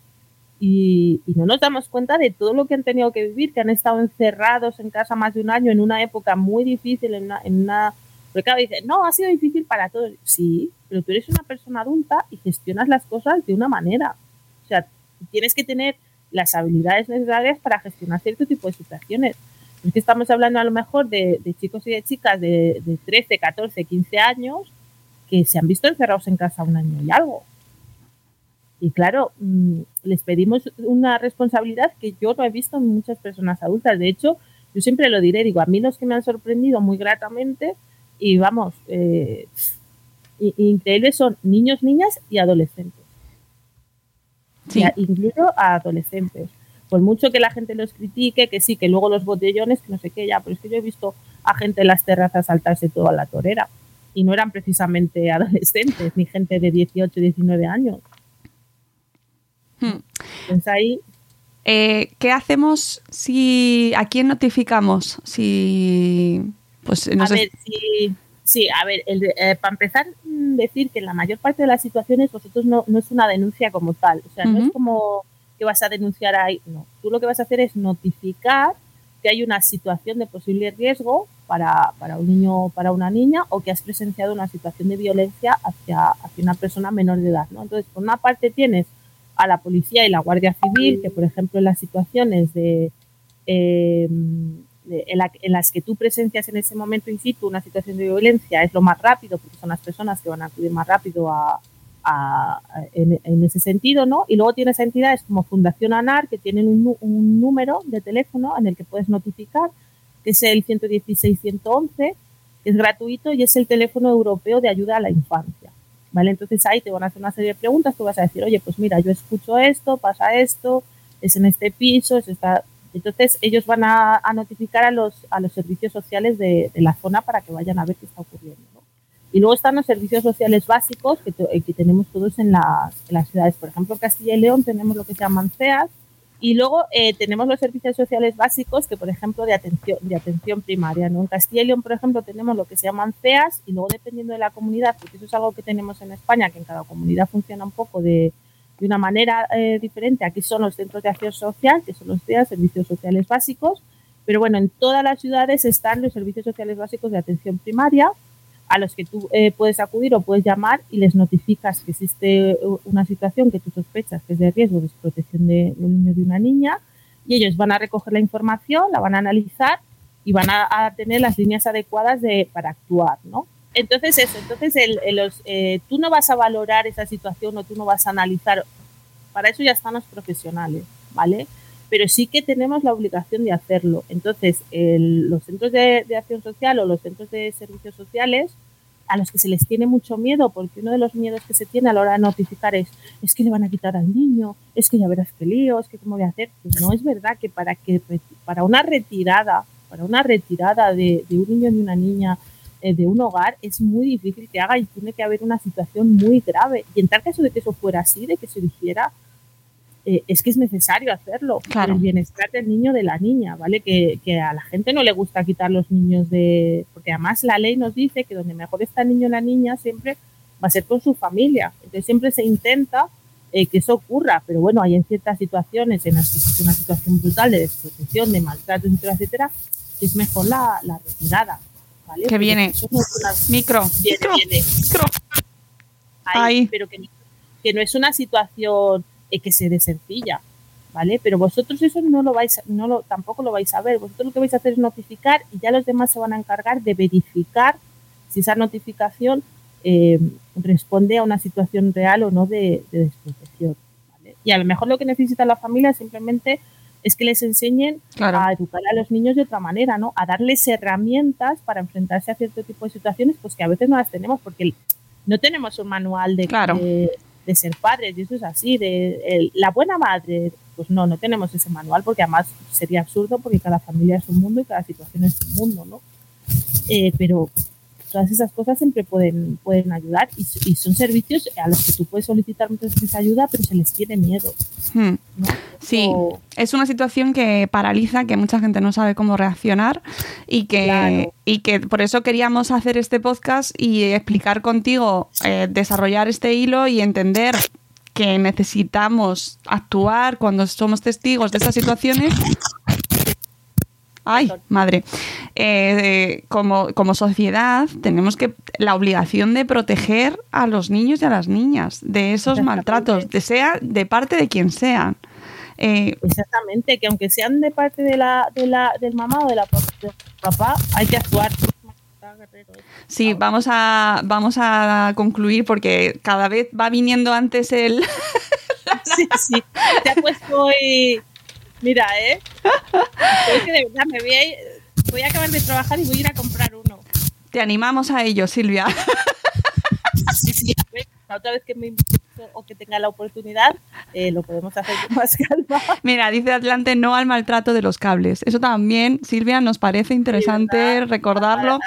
y, no nos damos cuenta de todo lo que han tenido que vivir, que han estado encerrados en casa más de un año en una época muy difícil, en una... En una porque cada dice, no, ha sido difícil para todos. Sí, pero tú eres una persona adulta y gestionas las cosas de una manera. O sea, tienes que tener las habilidades necesarias para gestionar cierto tipo de situaciones. Es que estamos hablando a lo mejor de, chicos y de chicas de, 13, 14, 15 años que se han visto encerrados en casa un año y algo. Y claro, mm, les pedimos una responsabilidad que yo no he visto en muchas personas adultas. De hecho, yo siempre lo diré, digo, a mí los que me han sorprendido muy gratamente y vamos, eh, increíbles son niños, niñas y adolescentes incluso a adolescentes. Por mucho que la gente los critique, que sí, que luego los botellones, que no sé qué, ya, pero es que yo he visto a gente en las terrazas saltarse toda la torera. Y no eran precisamente adolescentes, ni gente de 18, 19 años. Hmm. ahí. Eh, ¿Qué hacemos si a quién notificamos? Si pues a ver, si Sí, a ver, eh, para empezar, mm, decir que en la mayor parte de las situaciones vosotros no, no es una denuncia como tal. O sea, no es como que vas a denunciar ahí. No, tú lo que vas a hacer es notificar que hay una situación de posible riesgo para, para un niño o para una niña o que has presenciado una situación de violencia hacia, hacia una persona menor de edad. ¿no? Entonces, por una parte tienes a la policía y la Guardia Civil, que por ejemplo en las situaciones de... Eh, en, las que tú presencias en ese momento in situ una situación de violencia es lo más rápido, porque son las personas que van a acudir más rápido a, en, ese sentido, ¿no? Y luego tienes entidades como Fundación ANAR que tienen un, un número de teléfono en el que puedes notificar, que es el 116-111, que es gratuito y es el teléfono europeo de ayuda a la infancia. ¿Vale? Entonces ahí te van a hacer una serie de preguntas, tú vas a decir, oye, pues mira, yo escucho esto, pasa esto, es en este piso, es esta, entonces ellos van a, notificar a los, a los servicios sociales de, la zona para que vayan a ver qué está ocurriendo. Y luego están los servicios sociales básicos que, que tenemos todos en las, las, ciudades. Por ejemplo, en Castilla y León tenemos lo que se llaman CEAS y luego eh, tenemos los servicios sociales básicos que, por ejemplo, de atención, de atención primaria. ¿no? En Castilla y León, por ejemplo, tenemos lo que se llaman CEAS y luego dependiendo de la comunidad, porque eso es algo que tenemos en España, que en cada comunidad funciona un poco de, de una manera eh, diferente. Aquí son los centros de acción social, que son los días servicios sociales básicos, pero bueno, en todas las ciudades están los servicios sociales básicos de atención primaria, a los que tú eh, puedes acudir o puedes llamar y les notificas que existe una situación que tú sospechas que es de riesgo de protección de, un niño de una niña y ellos van a recoger la información, la van a analizar y van a, tener las líneas adecuadas de, para actuar, ¿no? Entonces eso, entonces el, eh, tú no vas a valorar esa situación o tú no vas a analizar, para eso ya están los profesionales, ¿vale? Pero sí que tenemos la obligación de hacerlo. Entonces, los centros de, acción social o los centros de servicios sociales, a los que se les tiene mucho miedo, porque uno de los miedos que se tiene a la hora de notificar es, es que le van a quitar al niño, es que ya verás qué lío, es que cómo voy a hacer. Pues no es verdad que para que para una retirada, para una retirada de, de un niño y una niña de un hogar es muy difícil que haga y tiene que haber una situación muy grave. Y en tal caso de que eso fuera así, de que se hiciera, eh, es que es necesario hacerlo por el bienestar del niño de la niña, ¿vale? Que, a la gente no le gusta quitar los niños de... Porque además la ley nos dice que donde mejor está el niño o la niña siempre va a ser con su familia. Entonces siempre se intenta eh, que eso ocurra, pero bueno, hay en ciertas situaciones en las que es una situación brutal de desprotección, de maltrato, etcétera, etcétera, que es mejor la, la retirada. Que viene. Micro. micro. Ahí, Pero que, que, no es una situación eh, que se desencilla, ¿vale? Pero vosotros eso no lo vais, no lo, tampoco lo vais a ver. Vosotros lo que vais a hacer es notificar y ya los demás se van a encargar de verificar si esa notificación eh, responde a una situación real o no de, de desprotección. ¿vale? Y a lo mejor lo que necesita la familia es simplemente es que les enseñen a educar a los niños de otra manera, ¿no? A darles herramientas para enfrentarse a cierto tipo de situaciones, pues que a veces no las tenemos porque no tenemos un manual de, de, ser padres, y eso es así, de la buena madre, pues no, no tenemos ese manual porque además sería absurdo porque cada familia es un mundo y cada situación es un mundo, ¿no? Eh, pero todas esas cosas siempre pueden, pueden ayudar y, son servicios a los que tú puedes solicitar muchas veces ayuda, pero se les tiene miedo. Hmm. Sí, es una situación que paraliza, que mucha gente no sabe cómo reaccionar y que, y que por eso queríamos hacer este podcast y explicar contigo, eh, desarrollar este hilo y entender que necesitamos actuar cuando somos testigos de esas situaciones ay, madre, eh, como, como sociedad tenemos que la obligación de proteger a los niños y a las niñas de esos maltratos, de sea de parte de quien sean. Eh, Exactamente, que aunque sean de parte de la, de la, del mamá o de la papá, hay que actuar. Sí, vamos a, vamos a concluir porque cada vez va viniendo antes el... sí, sí, te ha puesto hoy Mira, ¿eh? que de verdad me voy a, voy a acabar de trabajar y voy a ir a comprar uno. Te animamos a ello, Silvia. Sí, sí, la otra vez que me o que tenga la oportunidad, eh, lo podemos hacer con más calma. Mira, dice Atlante no al maltrato de los cables. Eso también, Silvia, nos parece interesante recordarlo.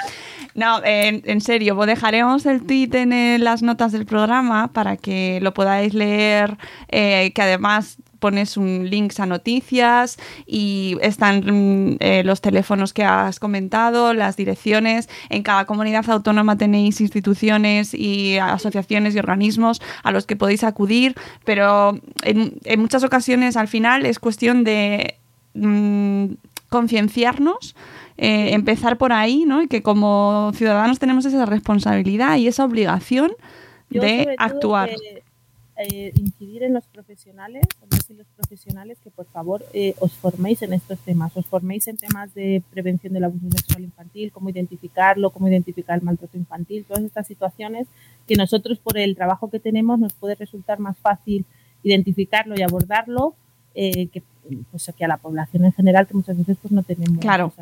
No, en, serio, dejaremos el tweet en las notas del programa para que lo podáis leer, eh, que además pones un links a noticias y están mm, eh, los teléfonos que has comentado, las direcciones. En cada comunidad autónoma tenéis instituciones y asociaciones y organismos a los que podéis acudir, pero en, muchas ocasiones al final es cuestión de mm, concienciarnos. Eh, empezar por ahí, ¿no? Y que como ciudadanos tenemos esa responsabilidad y esa obligación de actuar. Eh, incidir en los profesionales, en los profesionales que por favor eh, os forméis en estos temas, os forméis en temas de prevención del abuso sexual infantil, cómo identificarlo, cómo identificar el maltrato infantil, todas estas situaciones que nosotros por el trabajo que tenemos nos puede resultar más fácil identificarlo y abordarlo eh, que, pues, que a la población en general que muchas veces pues no tenemos. Claro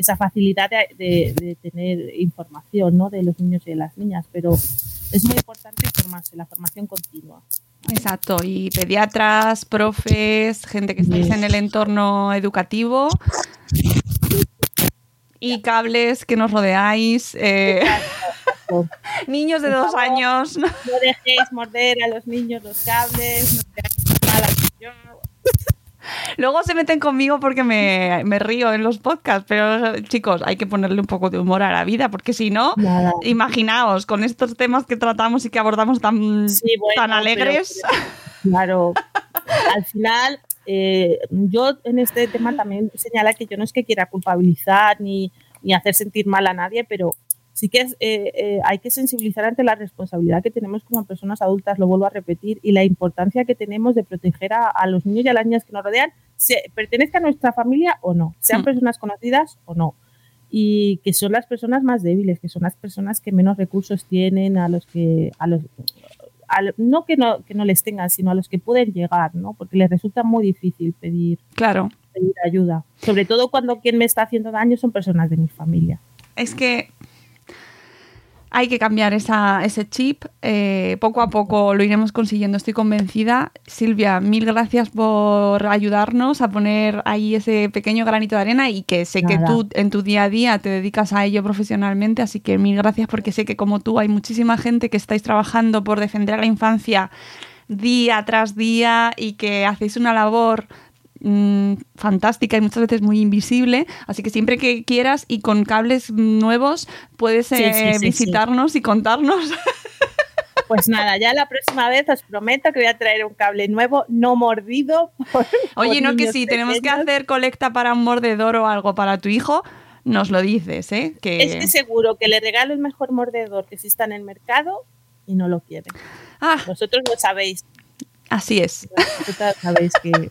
esa facilidad de, tener información ¿no? de los niños y de las niñas, pero es muy importante informarse, la formación continua. Exacto, y pediatras, profes, gente que estáis en el entorno educativo y cables que nos rodeáis. Eh, niños de dos años. No dejéis morder a los niños los cables, no Luego se meten conmigo porque me, río en los podcasts, pero chicos, hay que ponerle un poco de humor a la vida, porque si no, imaginaos, con estos temas que tratamos y que abordamos tan, tan alegres. Claro, al final, eh, yo en este tema también señala que yo no es que quiera culpabilizar ni, ni hacer sentir mal a nadie, pero sí que es, eh, eh, hay que sensibilizar ante la responsabilidad que tenemos como personas adultas, lo vuelvo a repetir, y la importancia que tenemos de proteger a, a los niños y a las niñas que nos rodean, se, pertenezca a nuestra familia o no, sean Mm. personas conocidas o no. Y que son las personas más débiles, que son las personas que menos recursos tienen, a los que, a los, a no, que no que no les tengan, sino a los que pueden llegar, ¿no? Porque les resulta muy difícil pedir, Claro. pedir ayuda. Sobre todo cuando quien me está haciendo daño son personas de mi familia. Es que hay que cambiar esa, ese chip. eh, poco a poco lo iremos consiguiendo, estoy convencida. Silvia, mil gracias por ayudarnos a poner ahí ese pequeño granito de arena y que sé que tú en tu día a día te dedicas a ello profesionalmente, así que mil gracias porque sé que como tú hay muchísima gente que estáis trabajando por defender a la infancia día tras día y que hacéis una labor mm, fantástica y muchas veces muy invisible. Así que siempre que quieras y con cables nuevos puedes eh, sí, sí, visitarnos y contarnos. Pues nada, ya la próxima vez os prometo que voy a traer un cable nuevo, no mordido. por- Oye, por no que si tenemos que hacer colecta para un mordedor o algo para tu hijo, nos lo dices, ¿eh? Que... Es que seguro que le regalo el mejor mordedor que exista en el mercado y no lo quiere. Ah. Vosotros lo sabéis. Así es. Sabéis que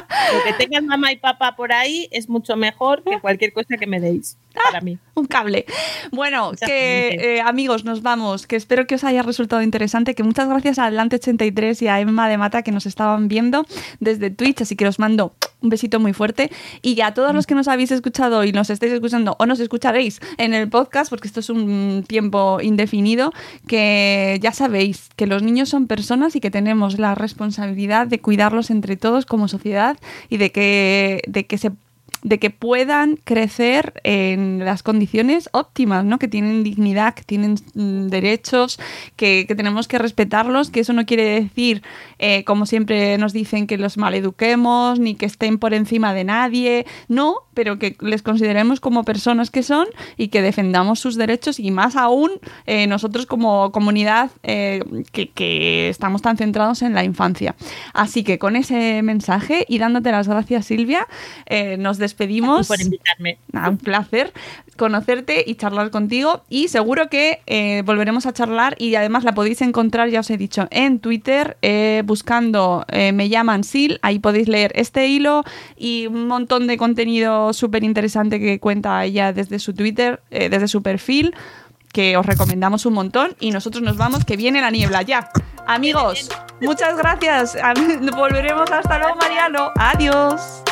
lo que tengan mamá y papá por ahí es mucho mejor que cualquier cosa que me deis para mí. Un cable. Bueno, que eh, amigos, nos vamos. Que espero que os haya resultado interesante. Que muchas gracias a Adelante83 y a Emma de Mata que nos estaban viendo desde Twitch. Así que os mando un besito muy fuerte. Y a todos los que nos habéis escuchado y nos estáis escuchando o nos escucharéis en el podcast, porque esto es un tiempo indefinido, que ya sabéis que los niños son personas y que tenemos la responsabilidad de cuidarlos entre todos como sociedad y de que, de que se de que puedan crecer en las condiciones óptimas, ¿no? Que tienen dignidad, que tienen mm, derechos, que, que tenemos que respetarlos, que eso no quiere decir, eh, como siempre nos dicen, que los maleduquemos, ni que estén por encima de nadie, no, pero que les consideremos como personas que son y que defendamos sus derechos y más aún eh, nosotros como comunidad eh, que, que estamos tan centrados en la infancia. Así que con ese mensaje y dándote las gracias Silvia, eh, nos despedimos. por invitarme. Nada, un placer conocerte y charlar contigo y seguro que eh, volveremos a charlar y además la podéis encontrar, ya os he dicho, en Twitter eh, buscando eh, me llaman Sil, ahí podéis leer este hilo y un montón de contenido súper interesante que cuenta ella desde su Twitter, eh, desde su perfil que os recomendamos un montón y nosotros nos vamos que viene la niebla ya. Amigos, muchas gracias. Volveremos hasta luego, Mariano. Adiós.